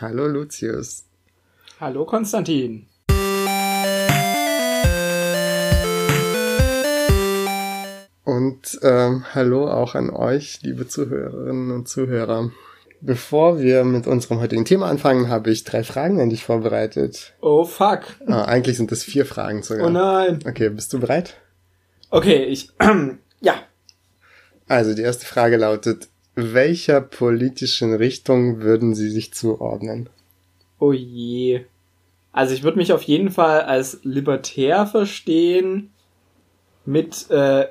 Hallo Lucius. Hallo Konstantin. Und ähm, hallo auch an euch, liebe Zuhörerinnen und Zuhörer. Bevor wir mit unserem heutigen Thema anfangen, habe ich drei Fragen an dich vorbereitet. Oh fuck. Ah, eigentlich sind es vier Fragen sogar. Oh nein. Okay, bist du bereit? Okay, ich. ja. Also die erste Frage lautet, welcher politischen Richtung würden Sie sich zuordnen? Oh je. Also ich würde mich auf jeden Fall als libertär verstehen mit äh,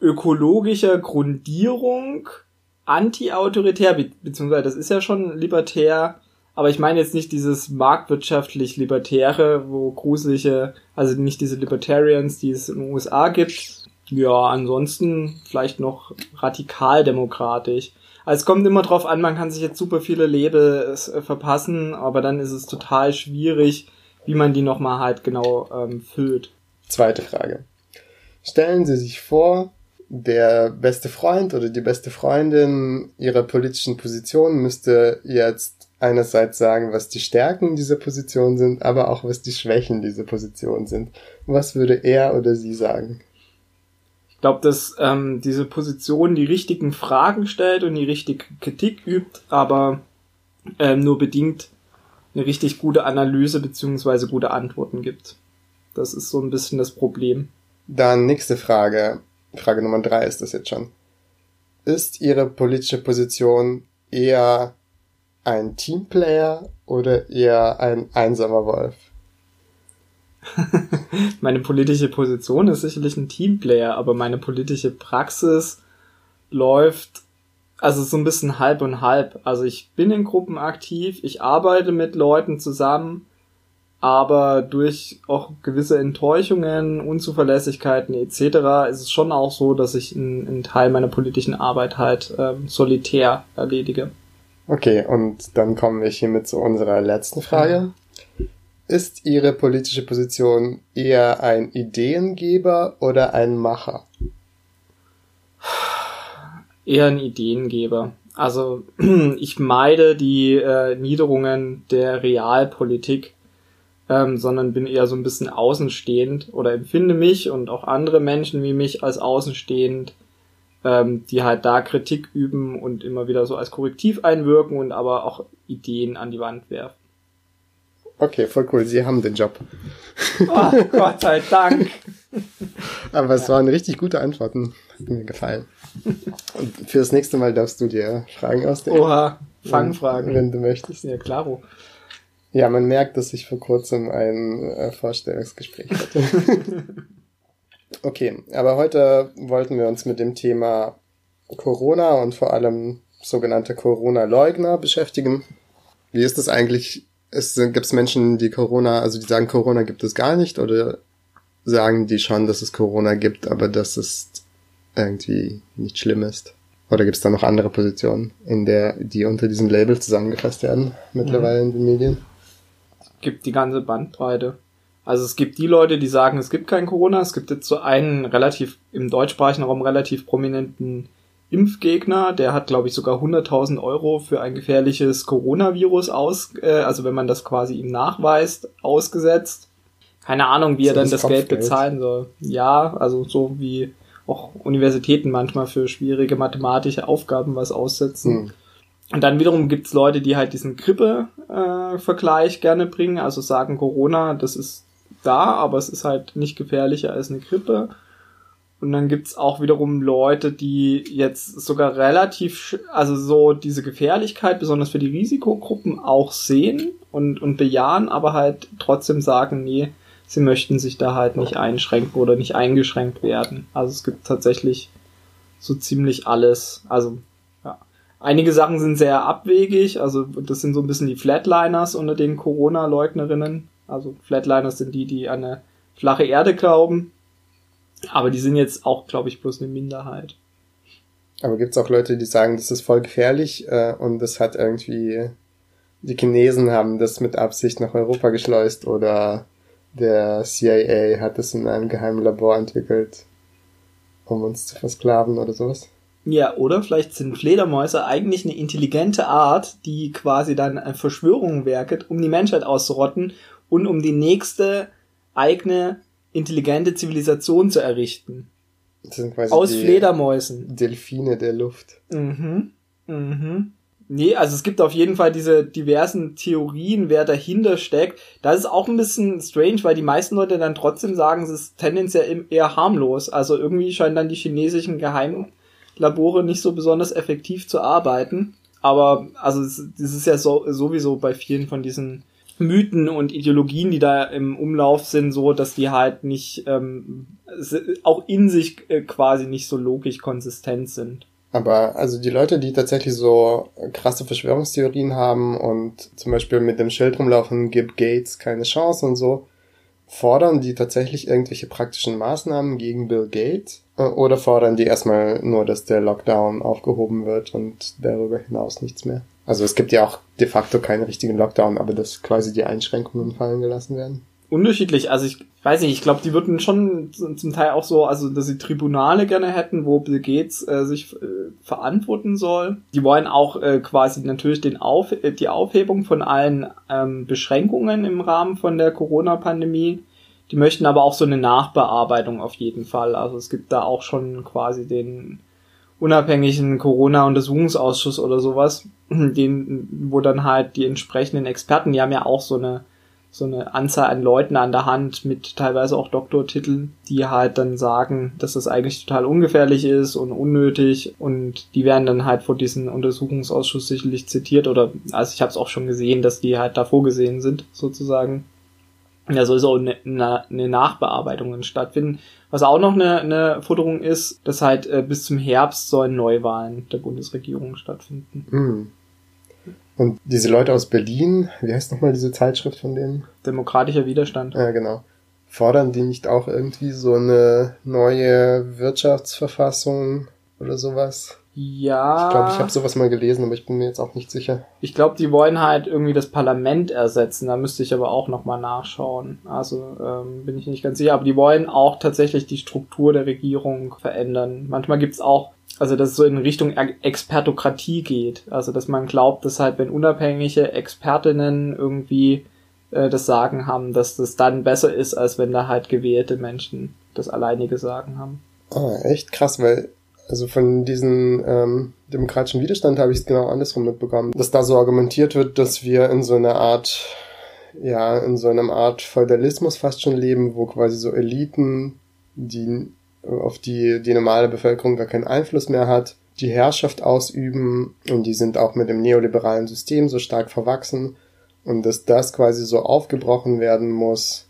ökologischer Grundierung, anti-autoritär, be beziehungsweise das ist ja schon libertär, aber ich meine jetzt nicht dieses marktwirtschaftlich libertäre, wo gruselige, also nicht diese Libertarians, die es in den USA gibt. Ja, ansonsten vielleicht noch radikal demokratisch. Also es kommt immer drauf an, man kann sich jetzt super viele Label äh, verpassen, aber dann ist es total schwierig, wie man die nochmal halt genau ähm, füllt. Zweite Frage. Stellen Sie sich vor, der beste Freund oder die beste Freundin ihrer politischen Position müsste jetzt einerseits sagen, was die Stärken dieser Position sind, aber auch was die Schwächen dieser Position sind. Was würde er oder sie sagen? Glaube, dass ähm, diese Position die richtigen Fragen stellt und die richtige Kritik übt, aber ähm, nur bedingt eine richtig gute Analyse beziehungsweise gute Antworten gibt. Das ist so ein bisschen das Problem. Dann nächste Frage. Frage Nummer drei ist das jetzt schon. Ist Ihre politische Position eher ein Teamplayer oder eher ein einsamer Wolf? Meine politische Position ist sicherlich ein Teamplayer, aber meine politische Praxis läuft also so ein bisschen halb und halb. Also ich bin in Gruppen aktiv, ich arbeite mit Leuten zusammen, aber durch auch gewisse Enttäuschungen, Unzuverlässigkeiten etc. ist es schon auch so, dass ich einen, einen Teil meiner politischen Arbeit halt ähm, solitär erledige. Okay, und dann kommen wir hiermit zu unserer letzten Frage. Ist Ihre politische Position eher ein Ideengeber oder ein Macher? Eher ein Ideengeber. Also ich meide die äh, Niederungen der Realpolitik, ähm, sondern bin eher so ein bisschen außenstehend oder empfinde mich und auch andere Menschen wie mich als außenstehend, ähm, die halt da Kritik üben und immer wieder so als Korrektiv einwirken und aber auch Ideen an die Wand werfen. Okay, voll cool. Sie haben den Job. Oh, Gott sei Dank. Aber es waren richtig gute Antworten. Hat mir gefallen. Und für das nächste Mal darfst du dir Fragen ausdenken. Oha, Fangfragen. Wenn du möchtest. Ja, klaro. Ja, man merkt, dass ich vor kurzem ein äh, Vorstellungsgespräch hatte. okay, aber heute wollten wir uns mit dem Thema Corona und vor allem sogenannte Corona-Leugner beschäftigen. Wie ist das eigentlich gibt es Menschen, die Corona, also die sagen, Corona gibt es gar nicht oder sagen die schon, dass es Corona gibt, aber dass es irgendwie nicht schlimm ist? Oder gibt es da noch andere Positionen, in der die unter diesem Label zusammengefasst werden mittlerweile mhm. in den Medien? Es gibt die ganze Bandbreite. Also es gibt die Leute, die sagen, es gibt kein Corona. Es gibt jetzt so einen relativ im deutschsprachigen Raum relativ prominenten Impfgegner, der hat, glaube ich, sogar 100.000 Euro für ein gefährliches Coronavirus aus, äh, also wenn man das quasi ihm nachweist, ausgesetzt. Keine Ahnung, wie er dann das, das Geld bezahlen soll. Ja, also so wie auch Universitäten manchmal für schwierige mathematische Aufgaben was aussetzen. Hm. Und dann wiederum gibt's Leute, die halt diesen Grippe-Vergleich äh, gerne bringen, also sagen, Corona, das ist da, aber es ist halt nicht gefährlicher als eine Grippe. Und dann gibt's auch wiederum Leute, die jetzt sogar relativ, also so diese Gefährlichkeit, besonders für die Risikogruppen, auch sehen und, und bejahen, aber halt trotzdem sagen, nee, sie möchten sich da halt nicht einschränken oder nicht eingeschränkt werden. Also es gibt tatsächlich so ziemlich alles. Also ja. Einige Sachen sind sehr abwegig, also das sind so ein bisschen die Flatliners unter den Corona-Leugnerinnen. Also Flatliners sind die, die an eine flache Erde glauben aber die sind jetzt auch, glaube ich, bloß eine Minderheit. Aber gibt's auch Leute, die sagen, das ist voll gefährlich äh, und das hat irgendwie die Chinesen haben das mit Absicht nach Europa geschleust oder der CIA hat das in einem geheimen Labor entwickelt, um uns zu versklaven oder sowas? Ja, oder vielleicht sind Fledermäuse eigentlich eine intelligente Art, die quasi dann eine Verschwörung werket, um die Menschheit auszurotten und um die nächste eigene intelligente Zivilisation zu errichten. Das sind quasi Aus Fledermäusen. Delfine der Luft. Mhm. Mhm. Nee, also es gibt auf jeden Fall diese diversen Theorien, wer dahinter steckt. Das ist auch ein bisschen strange, weil die meisten Leute dann trotzdem sagen, es ist tendenziell eher harmlos. Also irgendwie scheinen dann die chinesischen Geheimlabore nicht so besonders effektiv zu arbeiten. Aber also das ist ja so, sowieso bei vielen von diesen Mythen und Ideologien, die da im Umlauf sind, so, dass die halt nicht ähm, auch in sich äh, quasi nicht so logisch konsistent sind. Aber also die Leute, die tatsächlich so krasse Verschwörungstheorien haben und zum Beispiel mit dem Schild rumlaufen, gibt Gates keine Chance und so, fordern die tatsächlich irgendwelche praktischen Maßnahmen gegen Bill Gates? Äh, oder fordern die erstmal nur, dass der Lockdown aufgehoben wird und darüber hinaus nichts mehr? Also es gibt ja auch de facto keinen richtigen Lockdown, aber dass quasi die Einschränkungen fallen gelassen werden. Unterschiedlich, also ich weiß nicht, ich glaube, die würden schon zum Teil auch so, also dass sie Tribunale gerne hätten, wo Bill Gates äh, sich äh, verantworten soll. Die wollen auch äh, quasi natürlich den Auf äh, die Aufhebung von allen ähm, Beschränkungen im Rahmen von der Corona-Pandemie. Die möchten aber auch so eine Nachbearbeitung auf jeden Fall. Also es gibt da auch schon quasi den unabhängigen Corona-Untersuchungsausschuss oder sowas, den, wo dann halt die entsprechenden Experten, die haben ja auch so eine so eine Anzahl an Leuten an der Hand mit teilweise auch Doktortiteln, die halt dann sagen, dass das eigentlich total ungefährlich ist und unnötig und die werden dann halt vor diesem Untersuchungsausschuss sicherlich zitiert oder also ich habe es auch schon gesehen, dass die halt da vorgesehen sind sozusagen. Ja, soll so eine, eine Nachbearbeitung stattfinden. Was auch noch eine, eine Forderung ist, dass halt äh, bis zum Herbst sollen Neuwahlen der Bundesregierung stattfinden. Mhm. Und diese Leute aus Berlin, wie heißt nochmal diese Zeitschrift von denen? Demokratischer Widerstand. Ja, genau. Fordern die nicht auch irgendwie so eine neue Wirtschaftsverfassung oder sowas? Ja. Ich glaube, ich habe sowas mal gelesen, aber ich bin mir jetzt auch nicht sicher. Ich glaube, die wollen halt irgendwie das Parlament ersetzen. Da müsste ich aber auch nochmal nachschauen. Also ähm, bin ich nicht ganz sicher. Aber die wollen auch tatsächlich die Struktur der Regierung verändern. Manchmal gibt's auch, also dass es so in Richtung Expertokratie geht. Also dass man glaubt, dass halt, wenn unabhängige Expertinnen irgendwie äh, das Sagen haben, dass das dann besser ist, als wenn da halt gewählte Menschen das alleinige Sagen haben. Ah, echt krass, weil also von diesem ähm, demokratischen Widerstand habe ich es genau andersrum mitbekommen, dass da so argumentiert wird, dass wir in so einer Art, ja, in so einer Art Feudalismus fast schon leben, wo quasi so Eliten, die auf die die normale Bevölkerung gar keinen Einfluss mehr hat, die Herrschaft ausüben und die sind auch mit dem neoliberalen System so stark verwachsen und dass das quasi so aufgebrochen werden muss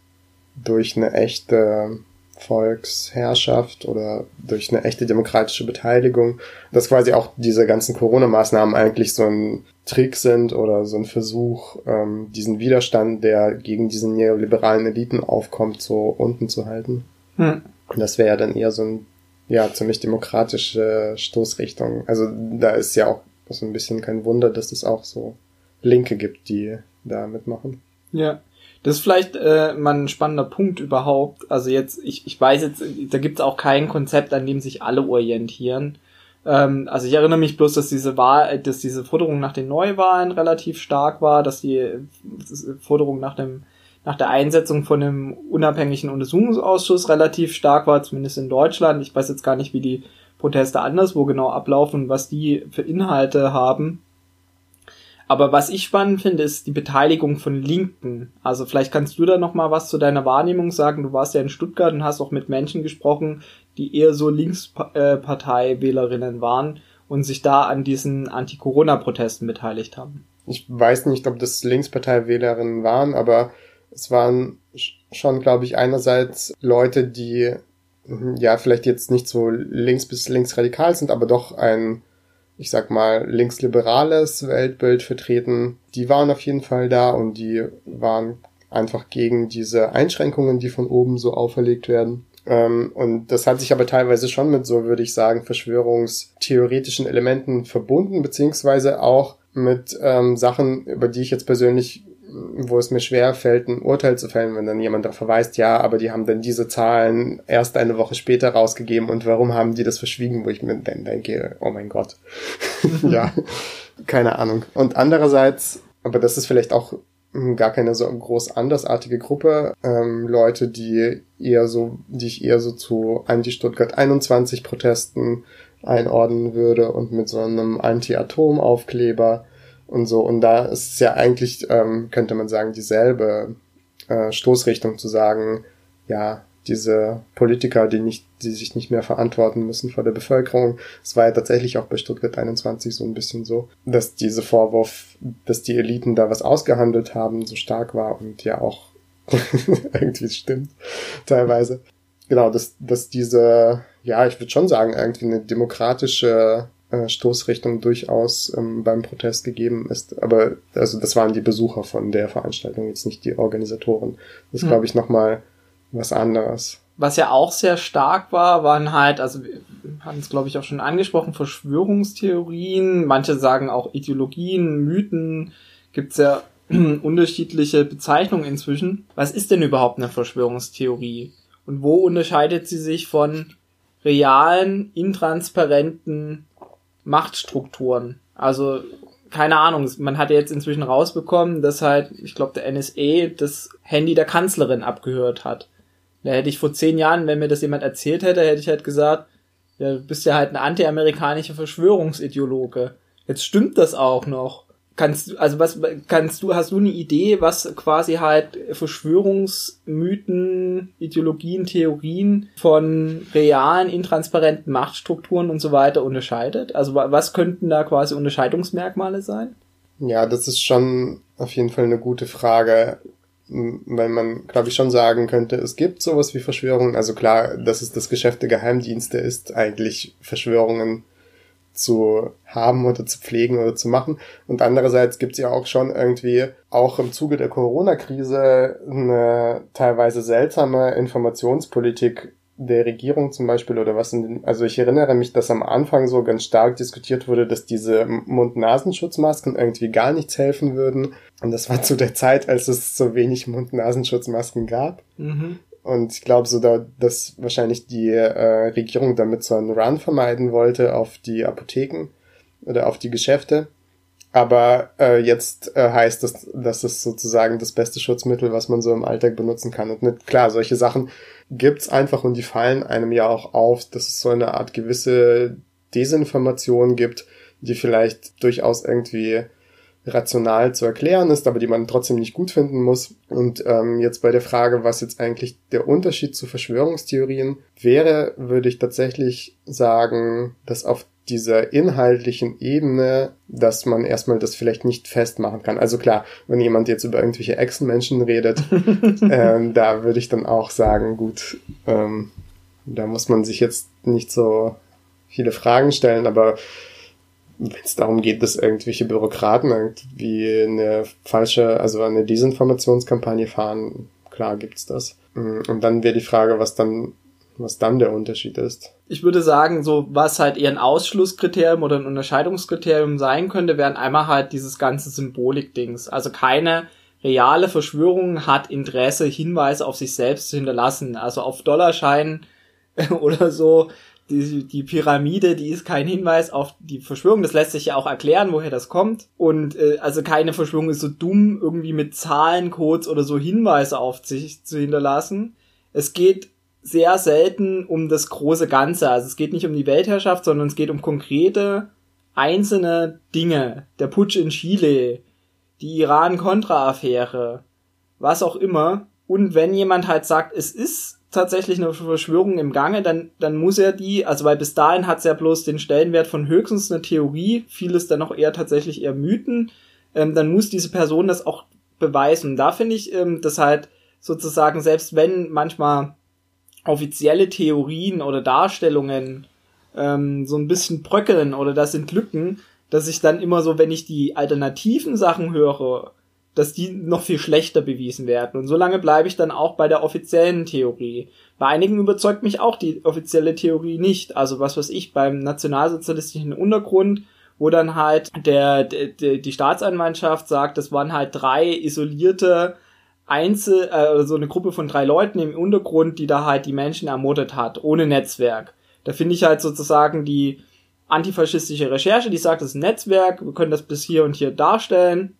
durch eine echte Volksherrschaft oder durch eine echte demokratische Beteiligung, dass quasi auch diese ganzen Corona-Maßnahmen eigentlich so ein Trick sind oder so ein Versuch, ähm, diesen Widerstand, der gegen diese neoliberalen Eliten aufkommt, so unten zu halten. Hm. Und das wäre ja dann eher so ein, ja, ziemlich demokratische Stoßrichtung. Also da ist ja auch so ein bisschen kein Wunder, dass es auch so Linke gibt, die da mitmachen. Ja. Das ist vielleicht äh, mal ein spannender Punkt überhaupt. Also jetzt, ich, ich weiß jetzt, da gibt es auch kein Konzept, an dem sich alle orientieren. Ähm, also ich erinnere mich bloß, dass diese Wahl, dass diese Forderung nach den Neuwahlen relativ stark war, dass die Forderung nach dem nach der Einsetzung von einem unabhängigen Untersuchungsausschuss relativ stark war, zumindest in Deutschland. Ich weiß jetzt gar nicht, wie die Proteste anderswo genau ablaufen, was die für Inhalte haben. Aber was ich spannend finde, ist die Beteiligung von Linken. Also vielleicht kannst du da noch mal was zu deiner Wahrnehmung sagen. Du warst ja in Stuttgart und hast auch mit Menschen gesprochen, die eher so Linkspartei-Wählerinnen waren und sich da an diesen Anti-Corona-Protesten beteiligt haben. Ich weiß nicht, ob das Linkspartei-Wählerinnen waren, aber es waren schon, glaube ich, einerseits Leute, die ja vielleicht jetzt nicht so links bis linksradikal sind, aber doch ein ich sag mal, linksliberales Weltbild vertreten, die waren auf jeden Fall da und die waren einfach gegen diese Einschränkungen, die von oben so auferlegt werden. Ähm, und das hat sich aber teilweise schon mit so, würde ich sagen, verschwörungstheoretischen Elementen verbunden, beziehungsweise auch mit ähm, Sachen, über die ich jetzt persönlich wo es mir schwer fällt, ein Urteil zu fällen, wenn dann jemand darauf verweist, ja, aber die haben dann diese Zahlen erst eine Woche später rausgegeben und warum haben die das verschwiegen, wo ich mir dann denke, oh mein Gott. ja, keine Ahnung. Und andererseits, aber das ist vielleicht auch gar keine so groß andersartige Gruppe, ähm, Leute, die eher so, die ich eher so zu Anti-Stuttgart 21 Protesten einordnen würde und mit so einem Anti-Atom-Aufkleber und so. Und da ist es ja eigentlich, ähm, könnte man sagen, dieselbe äh, Stoßrichtung zu sagen, ja, diese Politiker, die nicht, die sich nicht mehr verantworten müssen vor der Bevölkerung. Es war ja tatsächlich auch bei Stuttgart 21 so ein bisschen so, dass diese Vorwurf, dass die Eliten da was ausgehandelt haben, so stark war und ja auch irgendwie stimmt, teilweise. Genau, dass, dass diese, ja, ich würde schon sagen, irgendwie eine demokratische äh, Stoßrichtung durchaus ähm, beim Protest gegeben ist. Aber also das waren die Besucher von der Veranstaltung, jetzt nicht die Organisatoren. Das ist, mhm. glaube ich, nochmal was anderes. Was ja auch sehr stark war, waren halt, also wir haben es, glaube ich, auch schon angesprochen, Verschwörungstheorien, manche sagen auch Ideologien, Mythen, gibt's ja unterschiedliche Bezeichnungen inzwischen. Was ist denn überhaupt eine Verschwörungstheorie? Und wo unterscheidet sie sich von realen, intransparenten Machtstrukturen. Also, keine Ahnung, man hat ja jetzt inzwischen rausbekommen, dass halt, ich glaube, der NSA das Handy der Kanzlerin abgehört hat. Da hätte ich vor zehn Jahren, wenn mir das jemand erzählt hätte, hätte ich halt gesagt, ja, du bist ja halt ein antiamerikanischer Verschwörungsideologe. Jetzt stimmt das auch noch. Kannst du, also was kannst du, hast du eine Idee, was quasi halt Verschwörungsmythen, Ideologien, Theorien von realen, intransparenten Machtstrukturen und so weiter unterscheidet? Also was könnten da quasi Unterscheidungsmerkmale sein? Ja, das ist schon auf jeden Fall eine gute Frage, weil man, glaube ich, schon sagen könnte, es gibt sowas wie Verschwörungen. Also klar, dass es das Geschäft der Geheimdienste ist, eigentlich Verschwörungen zu haben oder zu pflegen oder zu machen. Und andererseits gibt es ja auch schon irgendwie auch im Zuge der Corona-Krise eine teilweise seltsame Informationspolitik der Regierung zum Beispiel oder was in den, also ich erinnere mich, dass am Anfang so ganz stark diskutiert wurde, dass diese Mund-Nasenschutzmasken irgendwie gar nichts helfen würden. Und das war zu der Zeit, als es so wenig Mund-Nasenschutzmasken gab. Mhm. Und ich glaube so, da, dass wahrscheinlich die äh, Regierung damit so einen Run vermeiden wollte auf die Apotheken oder auf die Geschäfte. Aber äh, jetzt äh, heißt das, das ist sozusagen das beste Schutzmittel, was man so im Alltag benutzen kann. Und nicht, klar, solche Sachen gibt's einfach und die fallen einem ja auch auf, dass es so eine Art gewisse Desinformation gibt, die vielleicht durchaus irgendwie rational zu erklären ist, aber die man trotzdem nicht gut finden muss. Und ähm, jetzt bei der Frage, was jetzt eigentlich der Unterschied zu Verschwörungstheorien wäre, würde ich tatsächlich sagen, dass auf dieser inhaltlichen Ebene, dass man erstmal das vielleicht nicht festmachen kann. Also klar, wenn jemand jetzt über irgendwelche Echsenmenschen redet, ähm, da würde ich dann auch sagen, gut, ähm, da muss man sich jetzt nicht so viele Fragen stellen, aber wenn es darum geht, dass irgendwelche Bürokraten irgendwie eine falsche, also eine Desinformationskampagne fahren, klar gibt's das. Mm, und dann wäre die Frage, was dann, was dann der Unterschied ist. Ich würde sagen, so was halt eher ein Ausschlusskriterium oder ein Unterscheidungskriterium sein könnte, wären einmal halt dieses ganze Symbolik-Dings. Also keine reale Verschwörung hat Interesse, Hinweise auf sich selbst zu hinterlassen. Also auf Dollarscheinen oder so die, die Pyramide, die ist kein Hinweis auf die Verschwörung. Das lässt sich ja auch erklären, woher das kommt. Und äh, also keine Verschwörung ist so dumm, irgendwie mit Zahlencodes oder so Hinweise auf sich zu hinterlassen. Es geht sehr selten um das große Ganze. Also es geht nicht um die Weltherrschaft, sondern es geht um konkrete einzelne Dinge. Der Putsch in Chile, die Iran-Contra-Affäre, was auch immer. Und wenn jemand halt sagt, es ist tatsächlich eine Verschwörung im Gange, dann, dann muss er die, also weil bis dahin hat es ja bloß den Stellenwert von höchstens eine Theorie, vieles dann auch eher tatsächlich eher Mythen, ähm, dann muss diese Person das auch beweisen. Und da finde ich, ähm, dass halt sozusagen, selbst wenn manchmal offizielle Theorien oder Darstellungen ähm, so ein bisschen bröckeln oder das sind Lücken, dass ich dann immer so, wenn ich die alternativen Sachen höre, dass die noch viel schlechter bewiesen werden. Und solange bleibe ich dann auch bei der offiziellen Theorie. Bei einigen überzeugt mich auch die offizielle Theorie nicht. Also was weiß ich, beim nationalsozialistischen Untergrund, wo dann halt der, der die Staatsanwaltschaft sagt, das waren halt drei isolierte Einzel, äh, so eine Gruppe von drei Leuten im Untergrund, die da halt die Menschen ermordet hat, ohne Netzwerk. Da finde ich halt sozusagen die antifaschistische Recherche, die sagt, das ist ein Netzwerk, wir können das bis hier und hier darstellen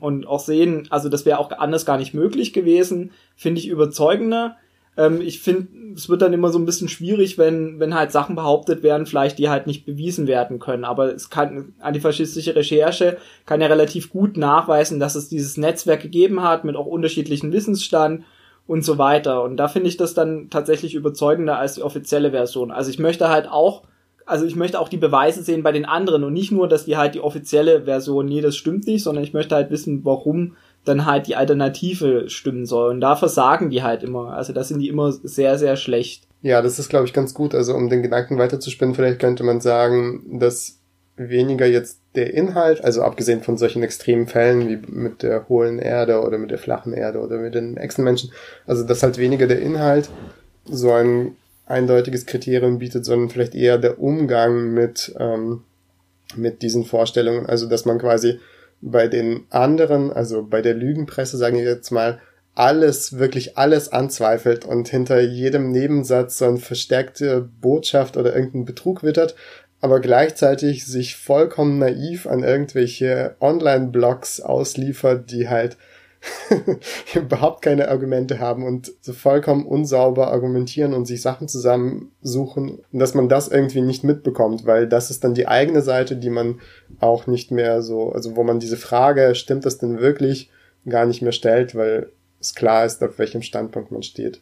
und auch sehen, also das wäre auch anders gar nicht möglich gewesen, finde ich überzeugender. Ähm, ich finde, es wird dann immer so ein bisschen schwierig, wenn, wenn halt Sachen behauptet werden, vielleicht die halt nicht bewiesen werden können. Aber es kann, antifaschistische Recherche kann ja relativ gut nachweisen, dass es dieses Netzwerk gegeben hat mit auch unterschiedlichen Wissensstand und so weiter. Und da finde ich das dann tatsächlich überzeugender als die offizielle Version. Also ich möchte halt auch, also ich möchte auch die Beweise sehen bei den anderen und nicht nur, dass die halt die offizielle Version, nee, das stimmt nicht, sondern ich möchte halt wissen, warum dann halt die Alternative stimmen soll. Und da versagen die halt immer. Also da sind die immer sehr, sehr schlecht. Ja, das ist, glaube ich, ganz gut. Also um den Gedanken weiterzuspinnen, vielleicht könnte man sagen, dass weniger jetzt der Inhalt, also abgesehen von solchen extremen Fällen wie mit der hohlen Erde oder mit der flachen Erde oder mit den Echsenmenschen, also dass halt weniger der Inhalt so ein eindeutiges Kriterium bietet, sondern vielleicht eher der Umgang mit, ähm, mit diesen Vorstellungen. Also dass man quasi bei den anderen, also bei der Lügenpresse, sagen wir jetzt mal, alles, wirklich alles anzweifelt und hinter jedem Nebensatz so eine verstärkte Botschaft oder irgendeinen Betrug wittert, aber gleichzeitig sich vollkommen naiv an irgendwelche Online-Blogs ausliefert, die halt überhaupt keine Argumente haben und so vollkommen unsauber argumentieren und sich Sachen zusammensuchen, dass man das irgendwie nicht mitbekommt, weil das ist dann die eigene Seite, die man auch nicht mehr so, also wo man diese Frage, stimmt das denn wirklich, gar nicht mehr stellt, weil es klar ist, auf welchem Standpunkt man steht.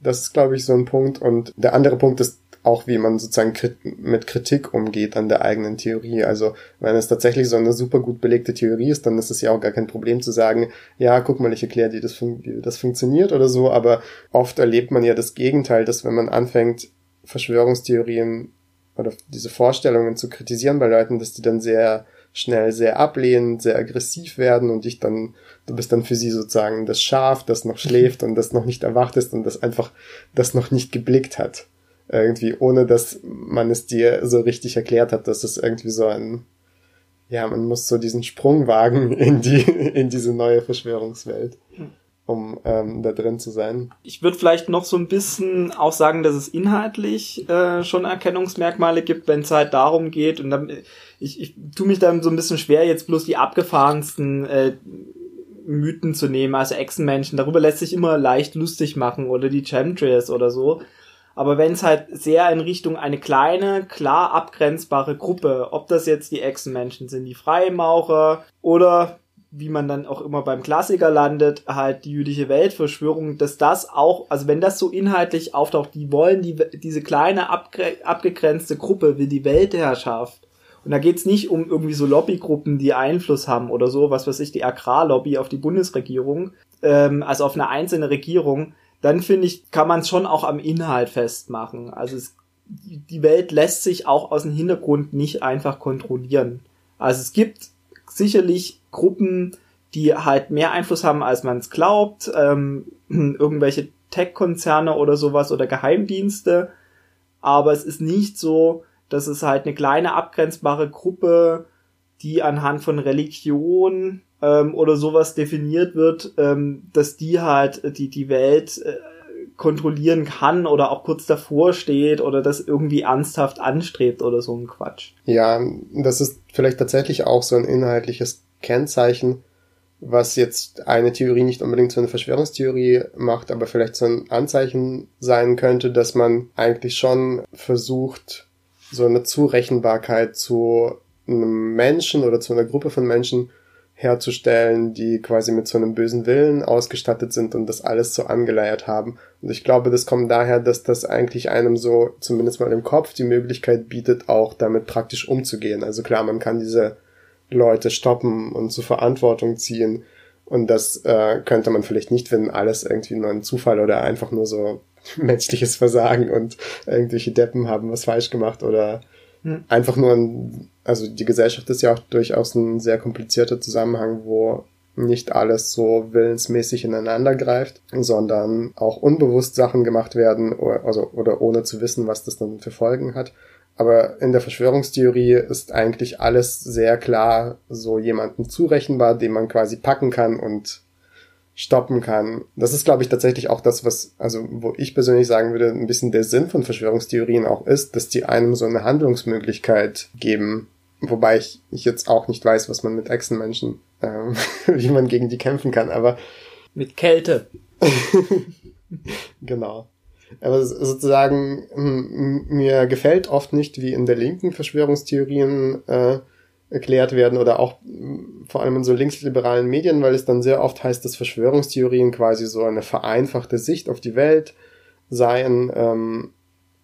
Das ist, glaube ich, so ein Punkt. Und der andere Punkt ist auch wie man sozusagen mit Kritik umgeht an der eigenen Theorie. Also wenn es tatsächlich so eine super gut belegte Theorie ist, dann ist es ja auch gar kein Problem zu sagen, ja, guck mal, ich erkläre dir, das wie das funktioniert oder so. Aber oft erlebt man ja das Gegenteil, dass wenn man anfängt, Verschwörungstheorien oder diese Vorstellungen zu kritisieren bei Leuten, dass die dann sehr schnell sehr ablehnend, sehr aggressiv werden und dich dann, du bist dann für sie sozusagen das Schaf, das noch schläft und das noch nicht erwacht ist und das einfach das noch nicht geblickt hat irgendwie, ohne dass man es dir so richtig erklärt hat, dass es irgendwie so ein, ja, man muss so diesen Sprung wagen in die, in diese neue Verschwörungswelt, um ähm, da drin zu sein. Ich würde vielleicht noch so ein bisschen auch sagen, dass es inhaltlich äh, schon Erkennungsmerkmale gibt, wenn es halt darum geht, und dann, ich, ich tue mich dann so ein bisschen schwer, jetzt bloß die abgefahrensten äh, Mythen zu nehmen, also Echsenmenschen, darüber lässt sich immer leicht lustig machen oder die Chemtrails oder so. Aber wenn es halt sehr in Richtung eine kleine, klar abgrenzbare Gruppe, ob das jetzt die Echsenmenschen sind, die Freimaurer oder wie man dann auch immer beim Klassiker landet, halt die jüdische Weltverschwörung, dass das auch, also wenn das so inhaltlich auftaucht, die wollen die, diese kleine abgre abgegrenzte Gruppe will die Weltherrschaft. Und da geht's nicht um irgendwie so Lobbygruppen, die Einfluss haben oder so, was weiß ich, die Agrarlobby auf die Bundesregierung, ähm, also auf eine einzelne Regierung, dann finde ich, kann man es schon auch am Inhalt festmachen. Also es, die Welt lässt sich auch aus dem Hintergrund nicht einfach kontrollieren. Also es gibt sicherlich Gruppen, die halt mehr Einfluss haben, als man es glaubt, ähm, irgendwelche Tech-Konzerne oder sowas oder Geheimdienste, aber es ist nicht so, dass es halt eine kleine abgrenzbare Gruppe, die anhand von Religion ähm, oder sowas definiert wird, ähm, dass die halt die, die Welt äh, kontrollieren kann oder auch kurz davor steht oder das irgendwie ernsthaft anstrebt oder so ein Quatsch. Ja, das ist vielleicht tatsächlich auch so ein inhaltliches Kennzeichen, was jetzt eine Theorie nicht unbedingt zu einer Verschwörungstheorie macht, aber vielleicht so ein Anzeichen sein könnte, dass man eigentlich schon versucht, so eine Zurechenbarkeit zu einem Menschen oder zu einer Gruppe von Menschen herzustellen, die quasi mit so einem bösen Willen ausgestattet sind und das alles so angeleiert haben. Und ich glaube, das kommt daher, dass das eigentlich einem so, zumindest mal im Kopf, die Möglichkeit bietet, auch damit praktisch umzugehen. Also klar, man kann diese Leute stoppen und zur Verantwortung ziehen. Und das äh, könnte man vielleicht nicht, wenn alles irgendwie nur ein Zufall oder einfach nur so menschliches Versagen und irgendwelche Deppen haben was falsch gemacht oder hm. einfach nur ein also die Gesellschaft ist ja auch durchaus ein sehr komplizierter Zusammenhang, wo nicht alles so willensmäßig ineinander greift, sondern auch unbewusst Sachen gemacht werden oder, also, oder ohne zu wissen, was das dann für Folgen hat. Aber in der Verschwörungstheorie ist eigentlich alles sehr klar so jemanden zurechenbar, den man quasi packen kann und stoppen kann. Das ist, glaube ich, tatsächlich auch das, was, also wo ich persönlich sagen würde, ein bisschen der Sinn von Verschwörungstheorien auch ist, dass die einem so eine Handlungsmöglichkeit geben. Wobei ich, ich jetzt auch nicht weiß, was man mit Echsenmenschen, ähm, wie man gegen die kämpfen kann, aber. Mit Kälte. genau. Aber sozusagen, mir gefällt oft nicht, wie in der linken Verschwörungstheorien äh, erklärt werden oder auch vor allem in so linksliberalen Medien, weil es dann sehr oft heißt, dass Verschwörungstheorien quasi so eine vereinfachte Sicht auf die Welt seien. Ähm,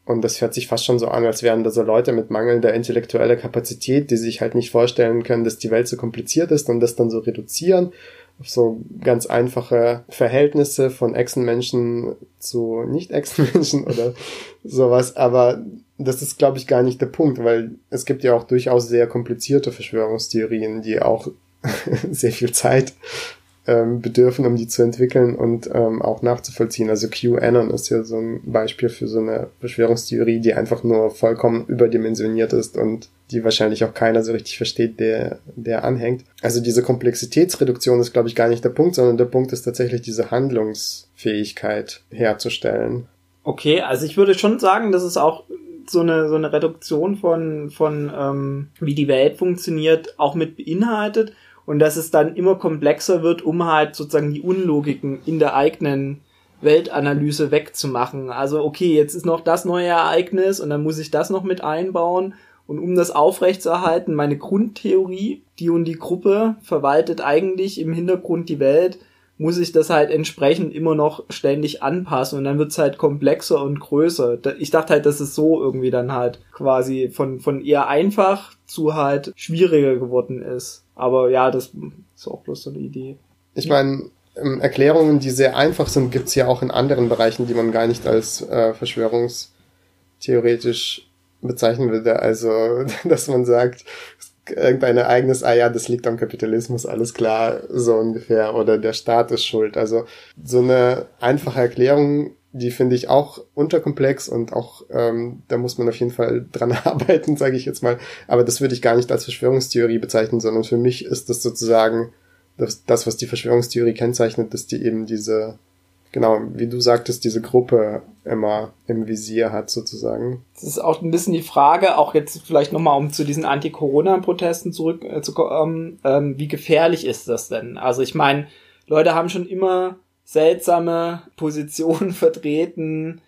und das hört sich fast schon so an, als wären da so Leute mit mangelnder intellektueller Kapazität, die sich halt nicht vorstellen können, dass die Welt so kompliziert ist und das dann so reduzieren auf so ganz einfache Verhältnisse von Echsenmenschen zu Nicht-Echsenmenschen oder sowas. Aber das ist, glaube ich, gar nicht der Punkt, weil es gibt ja auch durchaus sehr komplizierte Verschwörungstheorien, die auch sehr viel Zeit ähm, bedürfen, um die zu entwickeln und ähm, auch nachzuvollziehen. Also QAnon ist ja so ein Beispiel für so eine Verschwörungstheorie, die einfach nur vollkommen überdimensioniert ist und die wahrscheinlich auch keiner so richtig versteht, der, der anhängt. Also diese Komplexitätsreduktion ist, glaube ich, gar nicht der Punkt, sondern der Punkt ist tatsächlich diese Handlungsfähigkeit herzustellen. Okay, also ich würde schon sagen, dass es auch so eine, so eine Reduktion von, von ähm, wie die Welt funktioniert, auch mit beinhaltet und dass es dann immer komplexer wird, um halt sozusagen die Unlogiken in der eigenen Weltanalyse wegzumachen. Also okay, jetzt ist noch das neue Ereignis und dann muss ich das noch mit einbauen. Und um das aufrechtzuerhalten, meine Grundtheorie, die und die Gruppe verwaltet eigentlich im Hintergrund die Welt, muss ich das halt entsprechend immer noch ständig anpassen und dann wird's halt komplexer und größer. Ich dachte halt, dass es so irgendwie dann halt quasi von, von eher einfach zu halt schwieriger geworden ist. Aber ja, das ist auch bloß so eine Idee. Ich meine, ähm, Erklärungen, die sehr einfach sind, gibt's ja auch in anderen Bereichen, die man gar nicht als äh, verschwörungstheoretisch bezeichnen würde. Also, dass man sagt, irgendein Ereignis, ah ja, das liegt am Kapitalismus, alles klar, so ungefähr, oder der Staat ist schuld. Also so eine einfache Erklärung, die finde ich auch unterkomplex und auch ähm, da muss man auf jeden Fall dran arbeiten, sage ich jetzt mal. Aber das würde ich gar nicht als Verschwörungstheorie bezeichnen, sondern für mich ist das sozusagen das, das was die Verschwörungstheorie kennzeichnet, dass die eben diese genau, wie du sagtest, diese Gruppe immer im Visier hat sozusagen. Das ist auch ein bisschen die Frage, auch jetzt vielleicht nochmal, um zu diesen Anti-Corona-Protesten zurückzukommen, äh, ähm, wie gefährlich ist das denn? Also ich meine, Leute haben schon immer seltsame Positionen vertreten,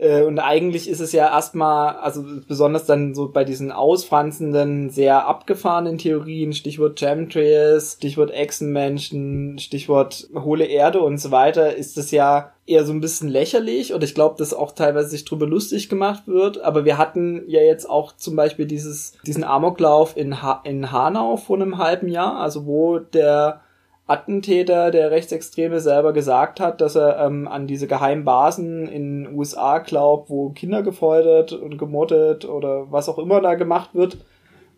und eigentlich ist es ja erstmal, also besonders dann so bei diesen ausfranzenden, sehr abgefahrenen Theorien, Stichwort Chemtrails, Stichwort Echsenmenschen, Stichwort hohle Erde und so weiter, ist es ja eher so ein bisschen lächerlich und ich glaube, dass auch teilweise sich drüber lustig gemacht wird. Aber wir hatten ja jetzt auch zum Beispiel dieses, diesen Amoklauf in, ha in Hanau vor einem halben Jahr, also wo der Attentäter, der Rechtsextreme selber gesagt hat, dass er ähm, an diese geheimen Basen in den USA glaubt, wo Kinder gefoltert und gemottet oder was auch immer da gemacht wird.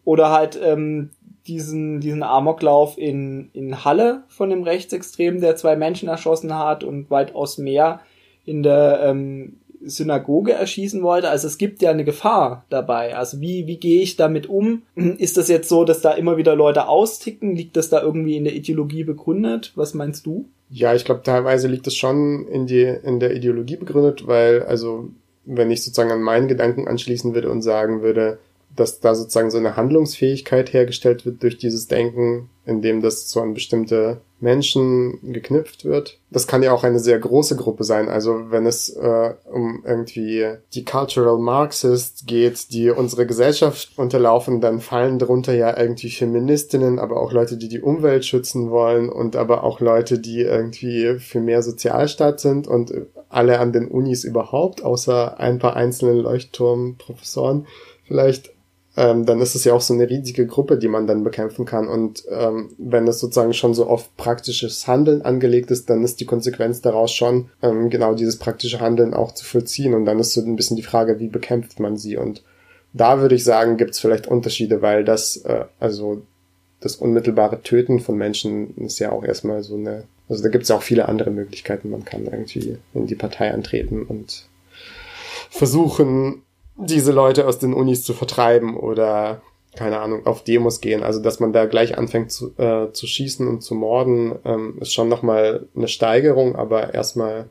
Oder halt ähm, diesen, diesen Amoklauf in, in Halle von dem Rechtsextremen, der zwei Menschen erschossen hat und weitaus mehr in der ähm, Synagoge erschießen wollte. Also es gibt ja eine Gefahr dabei. Also wie, wie gehe ich damit um? Ist das jetzt so, dass da immer wieder Leute austicken? Liegt das da irgendwie in der Ideologie begründet? Was meinst du? Ja, ich glaube, teilweise liegt es schon in, die, in der Ideologie begründet, weil, also, wenn ich sozusagen an meinen Gedanken anschließen würde und sagen würde, dass da sozusagen so eine Handlungsfähigkeit hergestellt wird durch dieses Denken, indem das so an bestimmte Menschen geknüpft wird. Das kann ja auch eine sehr große Gruppe sein. Also wenn es äh, um irgendwie die Cultural Marxists geht, die unsere Gesellschaft unterlaufen, dann fallen darunter ja irgendwie Feministinnen, aber auch Leute, die die Umwelt schützen wollen und aber auch Leute, die irgendwie für mehr Sozialstaat sind und alle an den Unis überhaupt, außer ein paar einzelnen Leuchtturmprofessoren vielleicht ähm, dann ist es ja auch so eine riesige Gruppe, die man dann bekämpfen kann. Und ähm, wenn es sozusagen schon so auf praktisches Handeln angelegt ist, dann ist die Konsequenz daraus schon, ähm, genau dieses praktische Handeln auch zu vollziehen. Und dann ist so ein bisschen die Frage, wie bekämpft man sie? Und da würde ich sagen, gibt es vielleicht Unterschiede, weil das, äh, also das unmittelbare Töten von Menschen ist ja auch erstmal so eine, also da gibt es ja auch viele andere Möglichkeiten. Man kann irgendwie in die Partei antreten und versuchen, diese Leute aus den Unis zu vertreiben oder keine Ahnung, auf Demos gehen. Also dass man da gleich anfängt zu, äh, zu schießen und zu morden, ähm, ist schon nochmal eine Steigerung, aber erstmal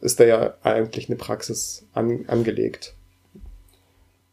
ist da ja eigentlich eine Praxis an, angelegt.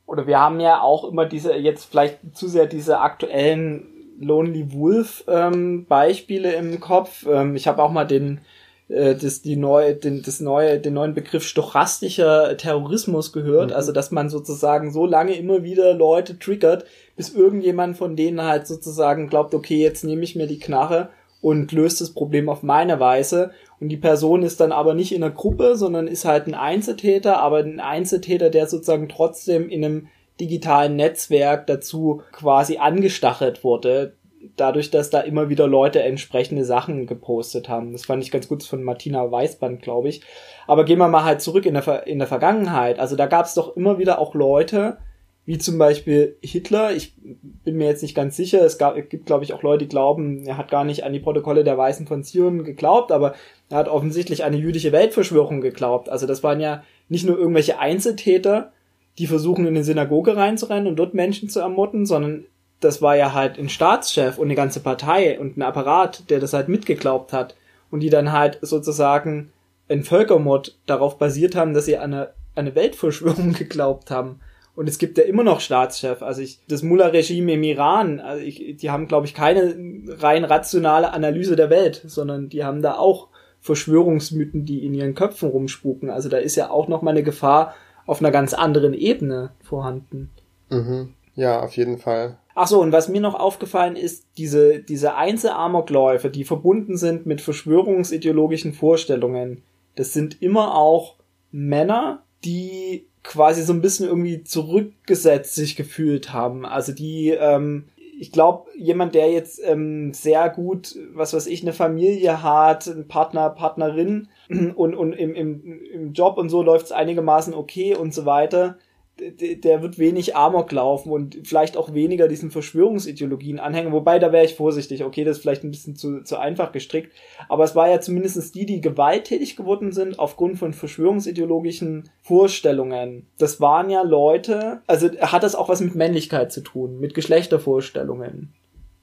Oder wir haben ja auch immer diese, jetzt vielleicht zu sehr diese aktuellen Lonely Wolf ähm, Beispiele im Kopf. Ähm, ich habe auch mal den äh, das, die neue, den, das neue, den neuen Begriff stochastischer Terrorismus gehört. Mhm. Also, dass man sozusagen so lange immer wieder Leute triggert, bis irgendjemand von denen halt sozusagen glaubt, okay, jetzt nehme ich mir die Knarre und löst das Problem auf meine Weise. Und die Person ist dann aber nicht in einer Gruppe, sondern ist halt ein Einzeltäter, aber ein Einzeltäter, der sozusagen trotzdem in einem digitalen Netzwerk dazu quasi angestachelt wurde, dadurch, dass da immer wieder Leute entsprechende Sachen gepostet haben. Das fand ich ganz gut von Martina Weißband, glaube ich. Aber gehen wir mal halt zurück in der, in der Vergangenheit. Also da gab es doch immer wieder auch Leute, wie zum Beispiel Hitler. Ich bin mir jetzt nicht ganz sicher. Es, gab, gibt, glaube ich, auch Leute, die glauben, er hat gar nicht an die Protokolle der Weißen von Zion geglaubt, aber er hat offensichtlich eine jüdische Weltverschwörung geglaubt. Also das waren ja nicht nur irgendwelche Einzeltäter, die versuchen in eine Synagoge reinzurennen und dort Menschen zu ermorden, sondern das war ja halt ein Staatschef und eine ganze Partei und ein Apparat, der das halt mitgeglaubt hat und die dann halt sozusagen ein Völkermord darauf basiert haben, dass sie an eine, eine Weltverschwörung geglaubt haben. Und es gibt ja immer noch Staatschef. Also ich, das Mullah-Regime im Iran, also ich, die haben, glaube ich, keine rein rationale Analyse der Welt, sondern die haben da auch Verschwörungsmythen, die in ihren Köpfen rumspuken. Also da ist ja auch noch mal eine Gefahr auf einer ganz anderen Ebene vorhanden. Mhm. Ja, auf jeden Fall. Ach so, und was mir noch aufgefallen ist, diese, diese Einzelamokläufe, die verbunden sind mit verschwörungsideologischen Vorstellungen, das sind immer auch Männer, die quasi so ein bisschen irgendwie zurückgesetzt sich gefühlt haben. Also die, ähm, ich glaube, jemand, der jetzt ähm, sehr gut, was weiß ich, eine Familie hat, einen Partner, Partnerin und, und im, im, im Job und so läuft es einigermaßen okay und so weiter, der wird wenig Amok laufen und vielleicht auch weniger diesen Verschwörungsideologien anhängen. Wobei, da wäre ich vorsichtig. Okay, das ist vielleicht ein bisschen zu, zu einfach gestrickt. Aber es war ja zumindest die, die gewalttätig geworden sind aufgrund von verschwörungsideologischen Vorstellungen. Das waren ja Leute, also hat das auch was mit Männlichkeit zu tun, mit Geschlechtervorstellungen.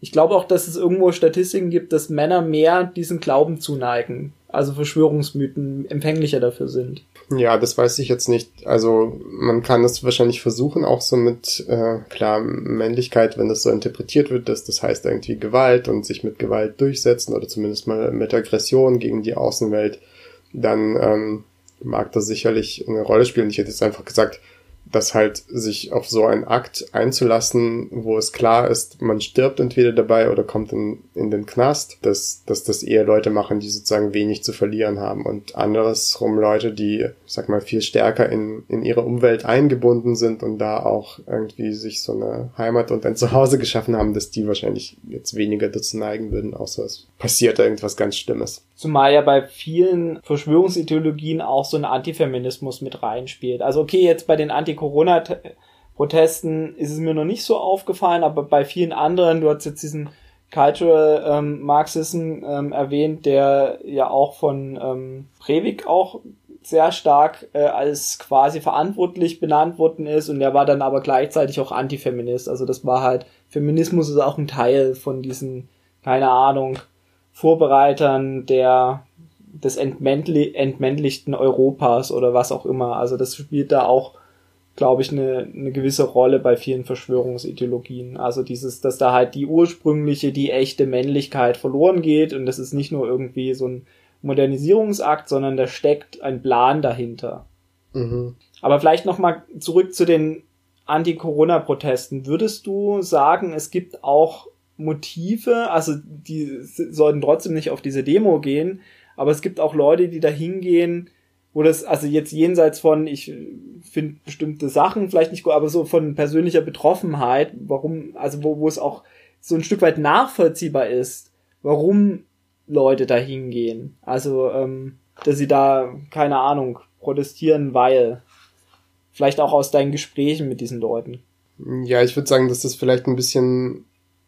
Ich glaube auch, dass es irgendwo Statistiken gibt, dass Männer mehr diesen Glauben zuneigen. Also Verschwörungsmythen empfänglicher dafür sind. Ja, das weiß ich jetzt nicht. Also man kann es wahrscheinlich versuchen, auch so mit, äh, klar, Männlichkeit, wenn das so interpretiert wird, dass das heißt irgendwie Gewalt und sich mit Gewalt durchsetzen oder zumindest mal mit Aggression gegen die Außenwelt, dann ähm, mag das sicherlich eine Rolle spielen. Ich hätte jetzt einfach gesagt, dass halt sich auf so einen Akt einzulassen, wo es klar ist, man stirbt entweder dabei oder kommt in, in den Knast, dass, dass das eher Leute machen, die sozusagen wenig zu verlieren haben und andersrum Leute, die, sag mal, viel stärker in, in ihre Umwelt eingebunden sind und da auch irgendwie sich so eine Heimat und ein Zuhause geschaffen haben, dass die wahrscheinlich jetzt weniger dazu neigen würden, außer es passiert irgendwas ganz Schlimmes. Zumal ja bei vielen Verschwörungsideologien auch so ein Antifeminismus mit reinspielt. Also okay, jetzt bei den Anti-Corona-Protesten ist es mir noch nicht so aufgefallen, aber bei vielen anderen, du hast jetzt diesen Cultural ähm, Marxism ähm, erwähnt, der ja auch von ähm, Breivik auch sehr stark äh, als quasi verantwortlich benannt worden ist und der war dann aber gleichzeitig auch Antifeminist. Also das war halt, Feminismus ist auch ein Teil von diesen, keine Ahnung, Vorbereitern der des entmännli entmännlichten Europas oder was auch immer. Also das spielt da auch, glaube ich, eine, eine gewisse Rolle bei vielen Verschwörungsideologien. Also dieses, dass da halt die ursprüngliche, die echte Männlichkeit verloren geht und das ist nicht nur irgendwie so ein Modernisierungsakt, sondern da steckt ein Plan dahinter. Mhm. Aber vielleicht nochmal zurück zu den Anti-Corona-Protesten. Würdest du sagen, es gibt auch Motive, also die sollten trotzdem nicht auf diese Demo gehen, aber es gibt auch Leute, die da hingehen, wo das, also jetzt jenseits von, ich finde bestimmte Sachen vielleicht nicht gut, aber so von persönlicher Betroffenheit, warum, also wo, wo es auch so ein Stück weit nachvollziehbar ist, warum Leute da hingehen. Also, ähm, dass sie da, keine Ahnung, protestieren, weil. Vielleicht auch aus deinen Gesprächen mit diesen Leuten. Ja, ich würde sagen, dass das vielleicht ein bisschen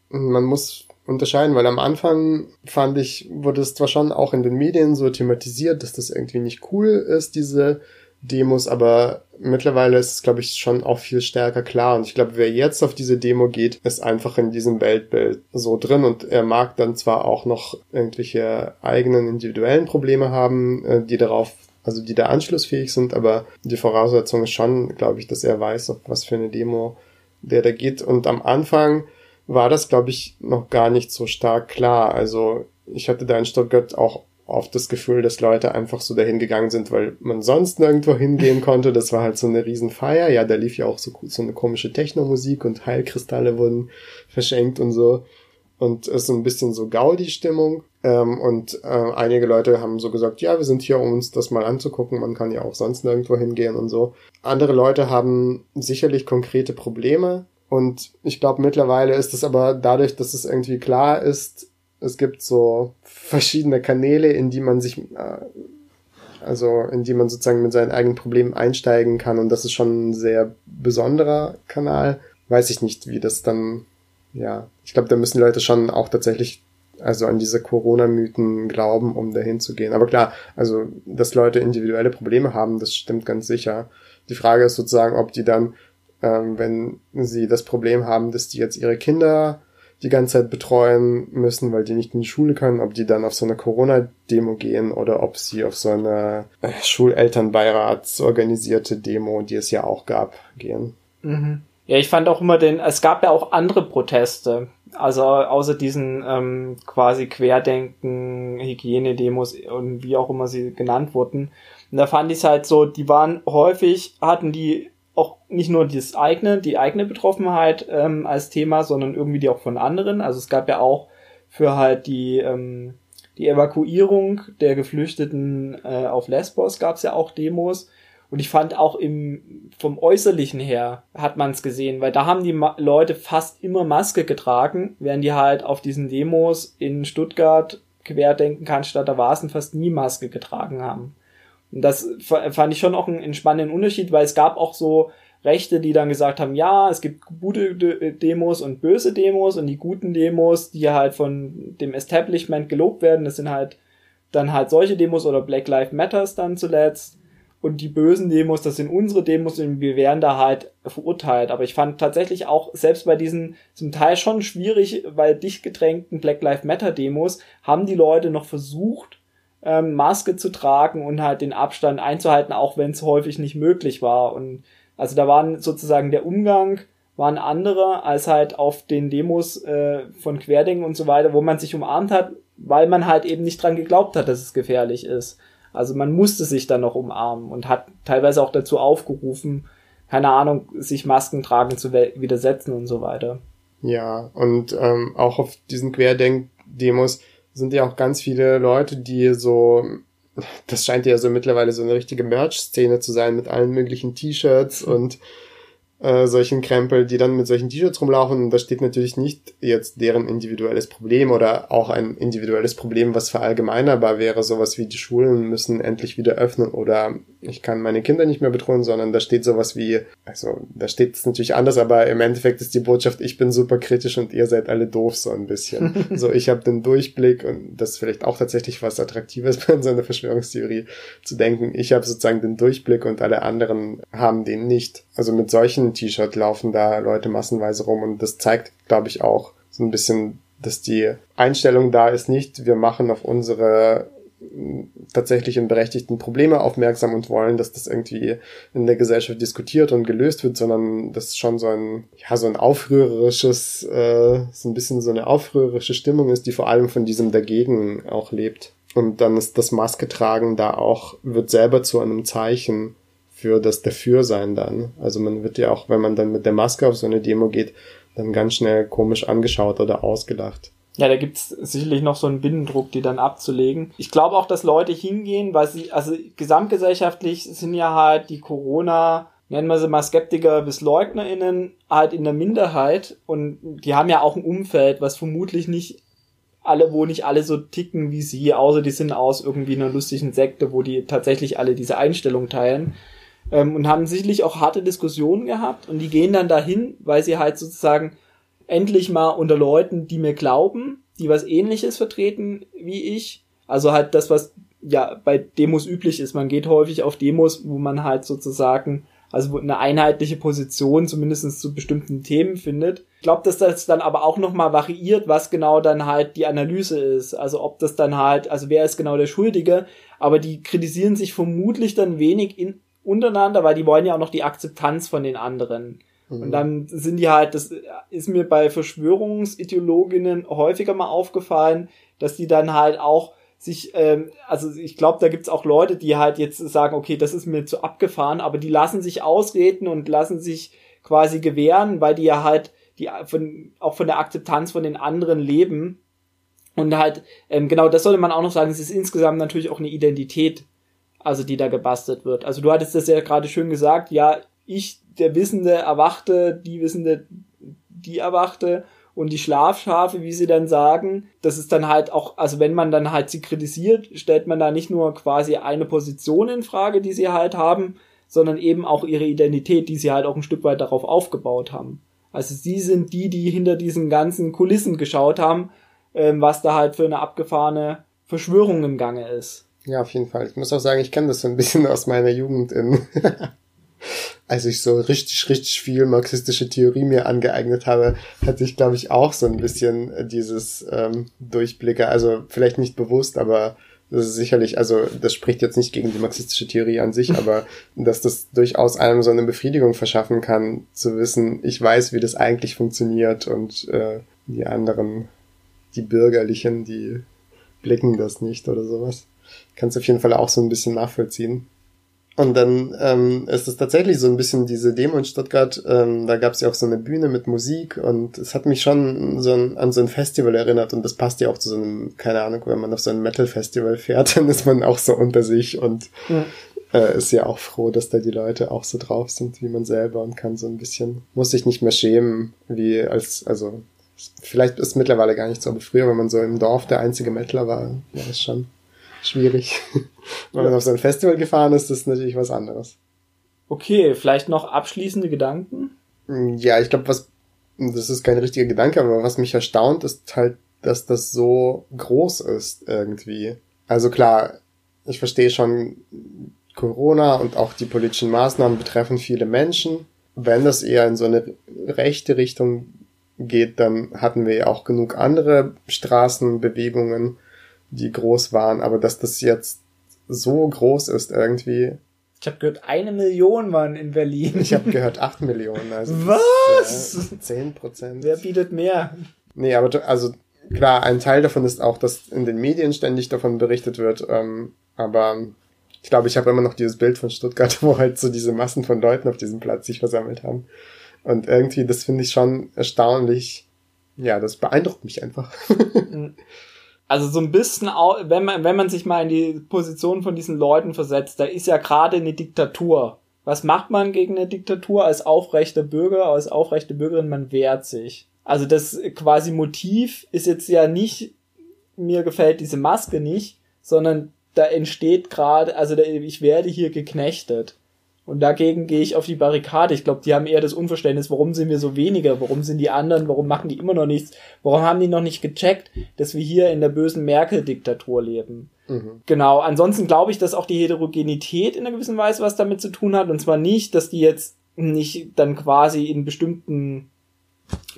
man muss unterscheiden, weil am Anfang fand ich, wurde es zwar schon auch in den Medien so thematisiert, dass das irgendwie nicht cool ist, diese Demos, aber mittlerweile ist es, glaube ich, schon auch viel stärker klar. Und ich glaube, wer jetzt auf diese Demo geht, ist einfach in diesem Weltbild so drin und er mag dann zwar auch noch irgendwelche eigenen individuellen Probleme haben, äh, die darauf also die da anschlussfähig sind, aber die Voraussetzung ist schon, glaube ich, dass er weiß, auf was für eine Demo der da geht. Und am Anfang war das, glaube ich, noch gar nicht so stark klar. Also ich hatte da in Stuttgart auch oft das Gefühl, dass Leute einfach so dahin gegangen sind, weil man sonst nirgendwo hingehen konnte. Das war halt so eine Riesenfeier. Ja, da lief ja auch so, so eine komische Technomusik und Heilkristalle wurden verschenkt und so. Und es ist ein bisschen so Gaudi-Stimmung. Ähm, und äh, einige Leute haben so gesagt, ja, wir sind hier, um uns das mal anzugucken. Man kann ja auch sonst nirgendwo hingehen und so. Andere Leute haben sicherlich konkrete Probleme. Und ich glaube, mittlerweile ist es aber dadurch, dass es irgendwie klar ist, es gibt so verschiedene Kanäle, in die man sich, äh, also in die man sozusagen mit seinen eigenen Problemen einsteigen kann. Und das ist schon ein sehr besonderer Kanal. Weiß ich nicht, wie das dann, ja, ich glaube, da müssen Leute schon auch tatsächlich also an diese Corona-Mythen glauben, um dahin zu gehen. Aber klar, also, dass Leute individuelle Probleme haben, das stimmt ganz sicher. Die Frage ist sozusagen, ob die dann, ähm, wenn sie das Problem haben, dass die jetzt ihre Kinder die ganze Zeit betreuen müssen, weil die nicht in die Schule können, ob die dann auf so eine Corona-Demo gehen oder ob sie auf so eine äh, Schulelternbeirats organisierte Demo, die es ja auch gab, gehen. Mhm. Ja, ich fand auch immer den, es gab ja auch andere Proteste. Also außer diesen ähm, quasi Querdenken, Hygienedemos und wie auch immer sie genannt wurden. Und da fand ich es halt so, die waren häufig, hatten die auch nicht nur das eigene, die eigene Betroffenheit ähm, als Thema, sondern irgendwie die auch von anderen. Also es gab ja auch für halt die, ähm, die Evakuierung der Geflüchteten äh, auf Lesbos gab es ja auch Demos. Und ich fand auch im, vom Äußerlichen her hat man es gesehen, weil da haben die Ma Leute fast immer Maske getragen, während die halt auf diesen Demos in Stuttgart, Querdenken, Cannstatter Vasen fast nie Maske getragen haben. Und das fand ich schon auch einen, spannenden Unterschied, weil es gab auch so Rechte, die dann gesagt haben, ja, es gibt gute Demos und böse Demos und die guten Demos, die halt von dem Establishment gelobt werden, das sind halt dann halt solche Demos oder Black Lives Matters dann zuletzt. Und die bösen Demos, das sind unsere Demos und wir werden da halt verurteilt. Aber ich fand tatsächlich auch, selbst bei diesen zum Teil schon schwierig, weil dicht gedrängten Black Lives Matter Demos, haben die Leute noch versucht, ähm, Maske zu tragen und halt den Abstand einzuhalten, auch wenn es häufig nicht möglich war. Und also da waren sozusagen der Umgang waren andere als halt auf den Demos äh, von Querdenken und so weiter, wo man sich umarmt hat, weil man halt eben nicht dran geglaubt hat, dass es gefährlich ist. Also man musste sich dann noch umarmen und hat teilweise auch dazu aufgerufen, keine Ahnung, sich Masken tragen zu widersetzen und so weiter. Ja, und ähm, auch auf diesen Querdenk-Demos sind ja auch ganz viele Leute, die so, das scheint ja so mittlerweile so eine richtige Merch-Szene zu sein mit allen möglichen T-Shirts und äh, solchen Krempel, die dann mit solchen T-Shirts rumlaufen. Und da steht natürlich nicht jetzt deren individuelles Problem oder auch ein individuelles Problem, was verallgemeinerbar wäre, sowas wie die Schulen müssen endlich wieder öffnen oder ich kann meine Kinder nicht mehr betreuen, sondern da steht sowas wie, also da steht es natürlich anders, aber im Endeffekt ist die Botschaft, ich bin super kritisch und ihr seid alle doof so ein bisschen. so, ich habe den Durchblick und das ist vielleicht auch tatsächlich was Attraktives bei so einer Verschwörungstheorie zu denken. Ich habe sozusagen den Durchblick und alle anderen haben den nicht. Also mit solchen T-Shirt laufen da Leute massenweise rum und das zeigt, glaube ich, auch so ein bisschen, dass die Einstellung da ist nicht, wir machen auf unsere tatsächlichen berechtigten Probleme aufmerksam und wollen, dass das irgendwie in der Gesellschaft diskutiert und gelöst wird, sondern das schon so ein, ja, so ein aufrührerisches, äh, so ein bisschen so eine aufrührerische Stimmung ist, die vor allem von diesem Dagegen auch lebt. Und dann ist das Maske tragen da auch, wird selber zu einem Zeichen für das Dafürsein dann. Also man wird ja auch, wenn man dann mit der Maske auf so eine Demo geht, dann ganz schnell komisch angeschaut oder ausgelacht. Ja, da gibt's sicherlich noch so einen Binnendruck, die dann abzulegen. Ich glaube auch, dass Leute hingehen, weil sie, also gesamtgesellschaftlich sind ja halt die Corona, nennen wir sie mal Skeptiker bis LeugnerInnen, halt in der Minderheit und die haben ja auch ein Umfeld, was vermutlich nicht alle, wo nicht alle so ticken wie sie, außer die sind aus irgendwie einer lustigen Sekte, wo die tatsächlich alle diese Einstellung teilen ähm, und haben sicherlich auch harte Diskussionen gehabt und die gehen dann dahin, weil sie halt sozusagen endlich mal unter Leuten, die mir glauben, die was ähnliches vertreten wie ich, also halt das, was ja bei Demos üblich ist. Man geht häufig auf Demos, wo man halt sozusagen also eine einheitliche Position zumindest zu bestimmten Themen findet. Ich glaube, dass das dann aber auch nochmal variiert, was genau dann halt die Analyse ist. Also ob das dann halt, also wer ist genau der Schuldige, aber die kritisieren sich vermutlich dann wenig in, untereinander, weil die wollen ja auch noch die Akzeptanz von den anderen. Mhm. Und dann sind die halt, das ist mir bei Verschwörungsideologinnen häufiger mal aufgefallen, dass die dann halt auch sich, ähm, also ich glaube, da gibt's auch Leute, die halt jetzt sagen, okay, das ist mir zu abgefahren, aber die lassen sich ausreden und lassen sich quasi gewähren, weil die ja halt die von, auch von der Akzeptanz von den anderen leben. Und halt, ähm, genau, das sollte man auch noch sagen, es ist insgesamt natürlich auch eine Identität, also die da gebastelt wird. Also du hattest das ja gerade schön gesagt, ja, ich, der Wissende, Erwachte, die Wissende, die Erwachte und die Schlafschafe, wie sie dann sagen, das ist dann halt auch, also wenn man dann halt sie kritisiert, stellt man da nicht nur quasi eine Position in Frage, die sie halt haben, sondern eben auch ihre Identität, die sie halt auch ein Stück weit darauf aufgebaut haben. Also sie sind die, die hinter diesen ganzen Kulissen geschaut haben, ähm, was da halt für eine abgefahrene Verschwörung im Gange ist. Ja, auf jeden Fall. Ich muss auch sagen, ich kenne das so ein bisschen aus meiner Jugend in als ich so richtig, richtig viel marxistische Theorie mir angeeignet habe, hatte ich, glaube ich, auch so ein bisschen äh, dieses ähm, Durchblicke. Also vielleicht nicht bewusst, aber das ist sicherlich, also das spricht jetzt nicht gegen die marxistische Theorie an sich, aber dass das durchaus einem so eine Befriedigung verschaffen kann, zu wissen, ich weiß, wie das eigentlich funktioniert und äh, die anderen, die Bürgerlichen, die blicken das nicht oder sowas. Kannst auf jeden Fall auch so ein bisschen nachvollziehen. Und dann ähm, ist es tatsächlich so ein bisschen diese Demo in Stuttgart, ähm, da gab es ja auch so eine Bühne mit Musik und es hat mich schon so ein, an so ein Festival erinnert und das passt ja auch zu so einem, keine Ahnung, wenn man auf so ein Metal-Festival fährt, dann ist man auch so unter sich und ja. Äh, ist ja auch froh, dass da die Leute auch so drauf sind wie man selber und kann so ein bisschen, muss sich nicht mehr schämen, wie als, also vielleicht ist mittlerweile gar nicht so, aber früher, wenn man so im Dorf der einzige Metaler war, war es schon schwierig. Wenn man auf so ein Festival gefahren ist, ist natürlich was anderes. Okay, vielleicht noch abschließende Gedanken? Mm, ja, ich glaube, was, das ist kein richtiger Gedanke, aber was mich erstaunt, ist halt, dass das so groß ist irgendwie. Also klar, ich verstehe schon, Corona und auch die politischen Maßnahmen betreffen viele Menschen. Wenn das eher in so eine rechte Richtung geht, dann hatten wir ja auch genug andere Straßenbewegungen die groß waren, aber dass das jetzt so groß ist irgendwie. Ich habe gehört, eine Million waren in Berlin. Ich habe gehört, acht Millionen. Also Was? Zehn Prozent. Wer bietet mehr? Nee, aber also klar, ein Teil davon ist auch, dass in den Medien ständig davon berichtet wird. Ähm, aber ich glaube, ich habe immer noch dieses Bild von Stuttgart, wo halt so diese Massen von Leuten auf diesem Platz sich versammelt haben. Und irgendwie, das finde ich schon erstaunlich. Ja, das beeindruckt mich einfach. Also so ein bisschen, wenn man, wenn man sich mal in die Position von diesen Leuten versetzt, da ist ja gerade eine Diktatur. Was macht man gegen eine Diktatur als aufrechter Bürger, als aufrechte Bürgerin? Man wehrt sich. Also das quasi Motiv ist jetzt ja nicht, mir gefällt diese Maske nicht, sondern da entsteht gerade, also da, ich werde hier geknechtet. Und dagegen gehe ich auf die Barrikade. Ich glaube, die haben eher das Unverständnis, warum sind wir so weniger, warum sind die anderen, warum machen die immer noch nichts, warum haben die noch nicht gecheckt, dass wir hier in der bösen Merkel-Diktatur leben. Mhm. Genau, ansonsten glaube ich, dass auch die Heterogenität in einer gewissen Weise was damit zu tun hat. Und zwar nicht, dass die jetzt nicht dann quasi in bestimmten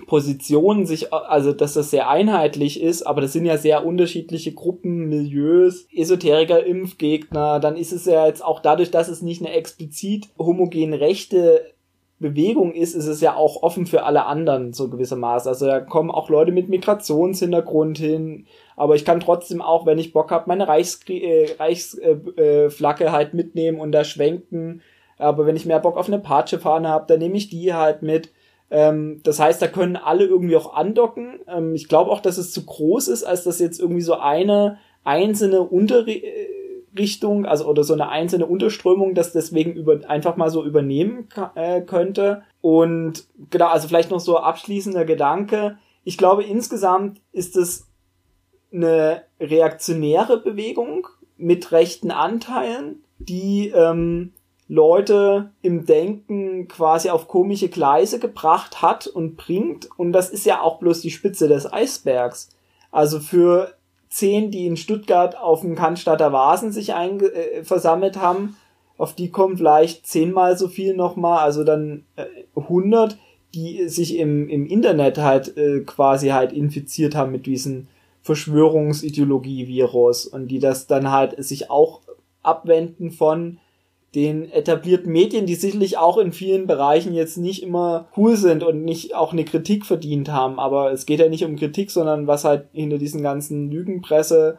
Positionen sich, also dass das sehr einheitlich ist, aber das sind ja sehr unterschiedliche Gruppen, Milieus, Esoteriker, Impfgegner, dann ist es ja jetzt auch dadurch, dass es nicht eine explizit homogen rechte Bewegung ist, ist es ja auch offen für alle anderen, so gewissermaßen. Also da kommen auch Leute mit Migrationshintergrund hin, aber ich kann trotzdem auch, wenn ich Bock habe, meine Reichsflagge äh, Reichsflagge äh, halt mitnehmen und da schwenken. Aber wenn ich mehr Bock auf eine Patschefahne habe, dann nehme ich die halt mit. Ähm, das heißt, da können alle irgendwie auch andocken. Ähm, ich glaube auch, dass es zu groß ist, als dass jetzt irgendwie so eine einzelne Unterrichtung, also oder so eine einzelne Unterströmung, das deswegen über, einfach mal so übernehmen äh, könnte. Und genau, also vielleicht noch so abschließender Gedanke. Ich glaube, insgesamt ist es eine reaktionäre Bewegung mit rechten Anteilen, die ähm, Leute im Denken quasi auf komische Gleise gebracht hat und bringt. Und das ist ja auch bloß die Spitze des Eisbergs. Also für zehn, die in Stuttgart auf dem Cannstatter Vasen sich äh, versammelt haben, auf die kommen vielleicht zehnmal so viel nochmal, also dann äh, 100, die sich im, im Internet halt äh, quasi halt infiziert haben mit diesen Verschwörungsideologie-Virus und die das dann halt sich auch abwenden von den etablierten Medien, die sicherlich auch in vielen Bereichen jetzt nicht immer cool sind und nicht auch eine Kritik verdient haben. Aber es geht ja nicht um Kritik, sondern was halt hinter diesen ganzen Lügenpresse,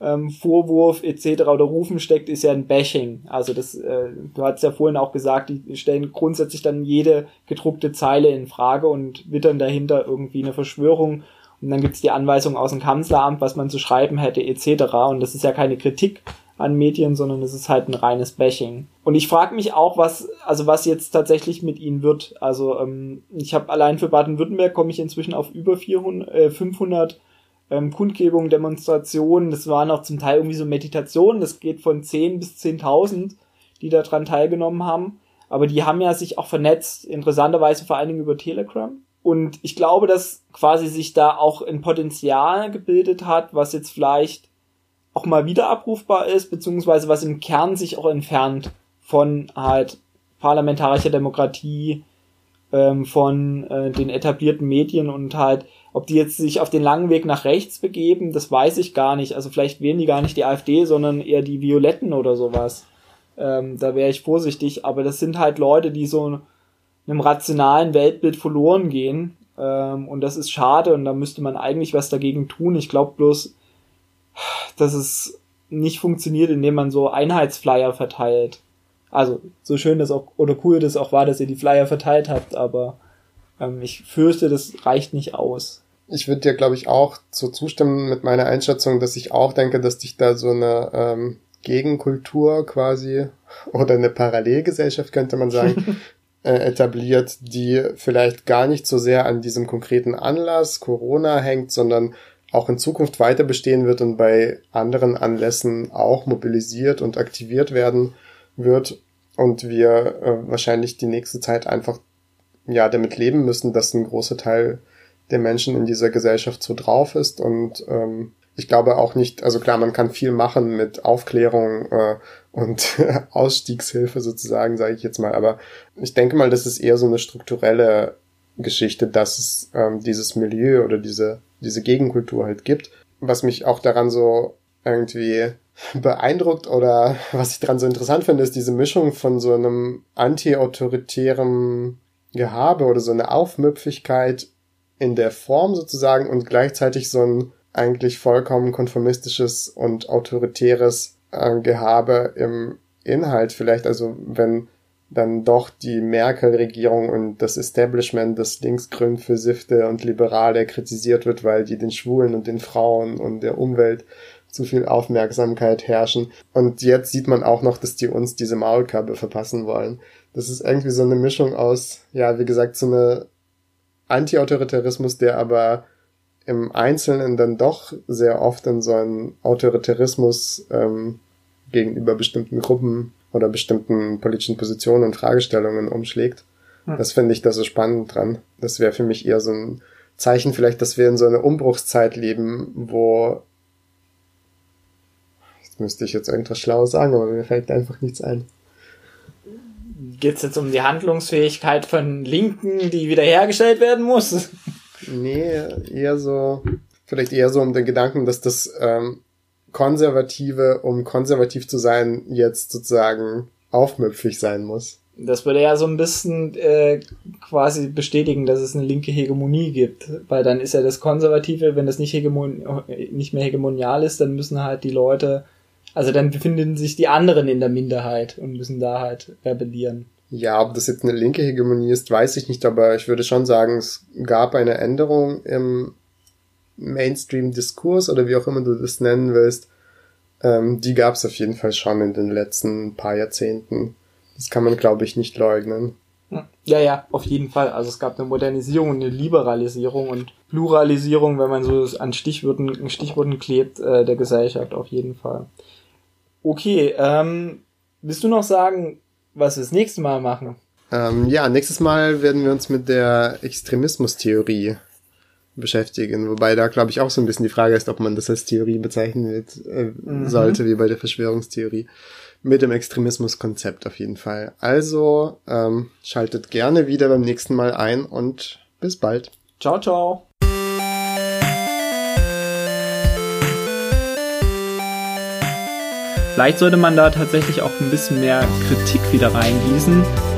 ähm, Vorwurf etc. oder Rufen steckt, ist ja ein Bashing. Also das, äh, du hast ja vorhin auch gesagt, die stellen grundsätzlich dann jede gedruckte Zeile in Frage und wittern dahinter irgendwie eine Verschwörung. Und dann gibt's die Anweisung aus dem Kanzleramt, was man zu schreiben hätte etc. Und das ist ja keine Kritik, an Medien, sondern es ist halt ein reines Bashing. Und ich frage mich auch, was, also was jetzt tatsächlich mit ihnen wird. Also ähm, ich habe allein für Baden-Württemberg komme ich inzwischen auf über 400, äh, 500 ähm, Kundgebungen, Demonstrationen. Das waren auch zum Teil irgendwie so Meditationen. Das geht von 10 bis 10.000, die daran teilgenommen haben. Aber die haben ja sich auch vernetzt, interessanterweise vor allen Dingen über Telegram. Und ich glaube, dass quasi sich da auch ein Potenzial gebildet hat, was jetzt vielleicht auch mal wieder abrufbar ist, beziehungsweise was im Kern sich auch entfernt von halt parlamentarischer Demokratie, ähm, von äh, den etablierten Medien und halt, ob die jetzt sich auf den langen Weg nach rechts begeben, das weiß ich gar nicht. Also vielleicht wählen die gar nicht die AfD, sondern eher die Violetten oder sowas. Ähm, da wäre ich vorsichtig, aber das sind halt Leute, die so einem rationalen Weltbild verloren gehen. Ähm, und das ist schade und da müsste man eigentlich was dagegen tun. Ich glaube bloß, dass es nicht funktioniert, indem man so Einheitsflyer verteilt. Also, so schön das auch, oder cool das auch war, dass ihr die Flyer verteilt habt, aber ähm, ich fürchte, das reicht nicht aus. Ich würde dir, glaube ich, auch so zustimmen mit meiner Einschätzung, dass ich auch denke, dass dich da so eine ähm, Gegenkultur quasi oder eine Parallelgesellschaft, könnte man sagen, äh, etabliert, die vielleicht gar nicht so sehr an diesem konkreten Anlass Corona hängt, sondern auch in Zukunft weiter bestehen wird und bei anderen Anlässen auch mobilisiert und aktiviert werden wird und wir äh, wahrscheinlich die nächste Zeit einfach ja damit leben müssen, dass ein großer Teil der Menschen in dieser Gesellschaft so drauf ist und ähm, ich glaube auch nicht, also klar, man kann viel machen mit Aufklärung äh, und Ausstiegshilfe sozusagen, sage ich jetzt mal, aber ich denke mal, das ist eher so eine strukturelle Geschichte, dass es ähm, dieses Milieu oder diese diese Gegenkultur halt gibt. Was mich auch daran so irgendwie beeindruckt oder was ich daran so interessant finde, ist diese Mischung von so einem anti-autoritären Gehabe oder so eine Aufmüpfigkeit in der Form sozusagen und gleichzeitig so ein eigentlich vollkommen konformistisches und autoritäres äh, Gehabe im Inhalt vielleicht. Also wenn dann doch die Merkel-Regierung und das Establishment, das linksgrün versiffte und liberale kritisiert wird, weil die den Schwulen und den Frauen und der Umwelt zu viel Aufmerksamkeit herrschen. Und jetzt sieht man auch noch, dass die uns diese Maulkörbe verpassen wollen. Das ist irgendwie so eine Mischung aus, ja, wie gesagt, so eine Anti-Autoritarismus, der aber im Einzelnen dann doch sehr oft in so einen Autoritarismus ähm, gegenüber bestimmten Gruppen oder bestimmten politischen Positionen und Fragestellungen umschlägt. Hm. Das finde ich da so spannend dran. Das wäre für mich eher so ein Zeichen vielleicht, dass wir in so einer Umbruchszeit leben, wo jetzt müsste ich jetzt irgendwas Schlaues sagen, aber mir fällt einfach nichts ein. Geht es jetzt um die Handlungsfähigkeit von Linken, die wiederhergestellt werden muss? Nee, eher so, vielleicht eher so um den Gedanken, dass das ähm, Konservative, um konservativ zu sein, jetzt sozusagen aufmüpfig sein muss. Das würde ja so ein bisschen äh, quasi bestätigen, dass es eine linke Hegemonie gibt, weil dann ist ja das Konservative, wenn das nicht, hegemon nicht mehr hegemonial ist, dann müssen halt die Leute, also dann befinden sich die anderen in der Minderheit und müssen da halt rebellieren. Ja, ob das jetzt eine linke Hegemonie ist, weiß ich nicht, aber ich würde schon sagen, es gab eine Änderung im Mainstream-Diskurs oder wie auch immer du das nennen willst, ähm, die gab es auf jeden Fall schon in den letzten paar Jahrzehnten. Das kann man, glaube ich, nicht leugnen. Ja, ja, auf jeden Fall. Also es gab eine Modernisierung und eine Liberalisierung und Pluralisierung, wenn man so an Stichworten, Stichworten klebt, äh, der Gesellschaft auf jeden Fall. Okay, ähm, willst du noch sagen, was wir das nächste Mal machen? Ähm, ja, nächstes Mal werden wir uns mit der Extremismustheorie beschäftigen. Wobei da, glaube ich, auch so ein bisschen die Frage ist, ob man das als Theorie bezeichnen wird, äh, mhm. sollte, wie bei der Verschwörungstheorie. Mit dem Extremismuskonzept auf jeden Fall. Also ähm, schaltet gerne wieder beim nächsten Mal ein und bis bald. Ciao, ciao. Vielleicht sollte man da tatsächlich auch ein bisschen mehr Kritik wieder reingießen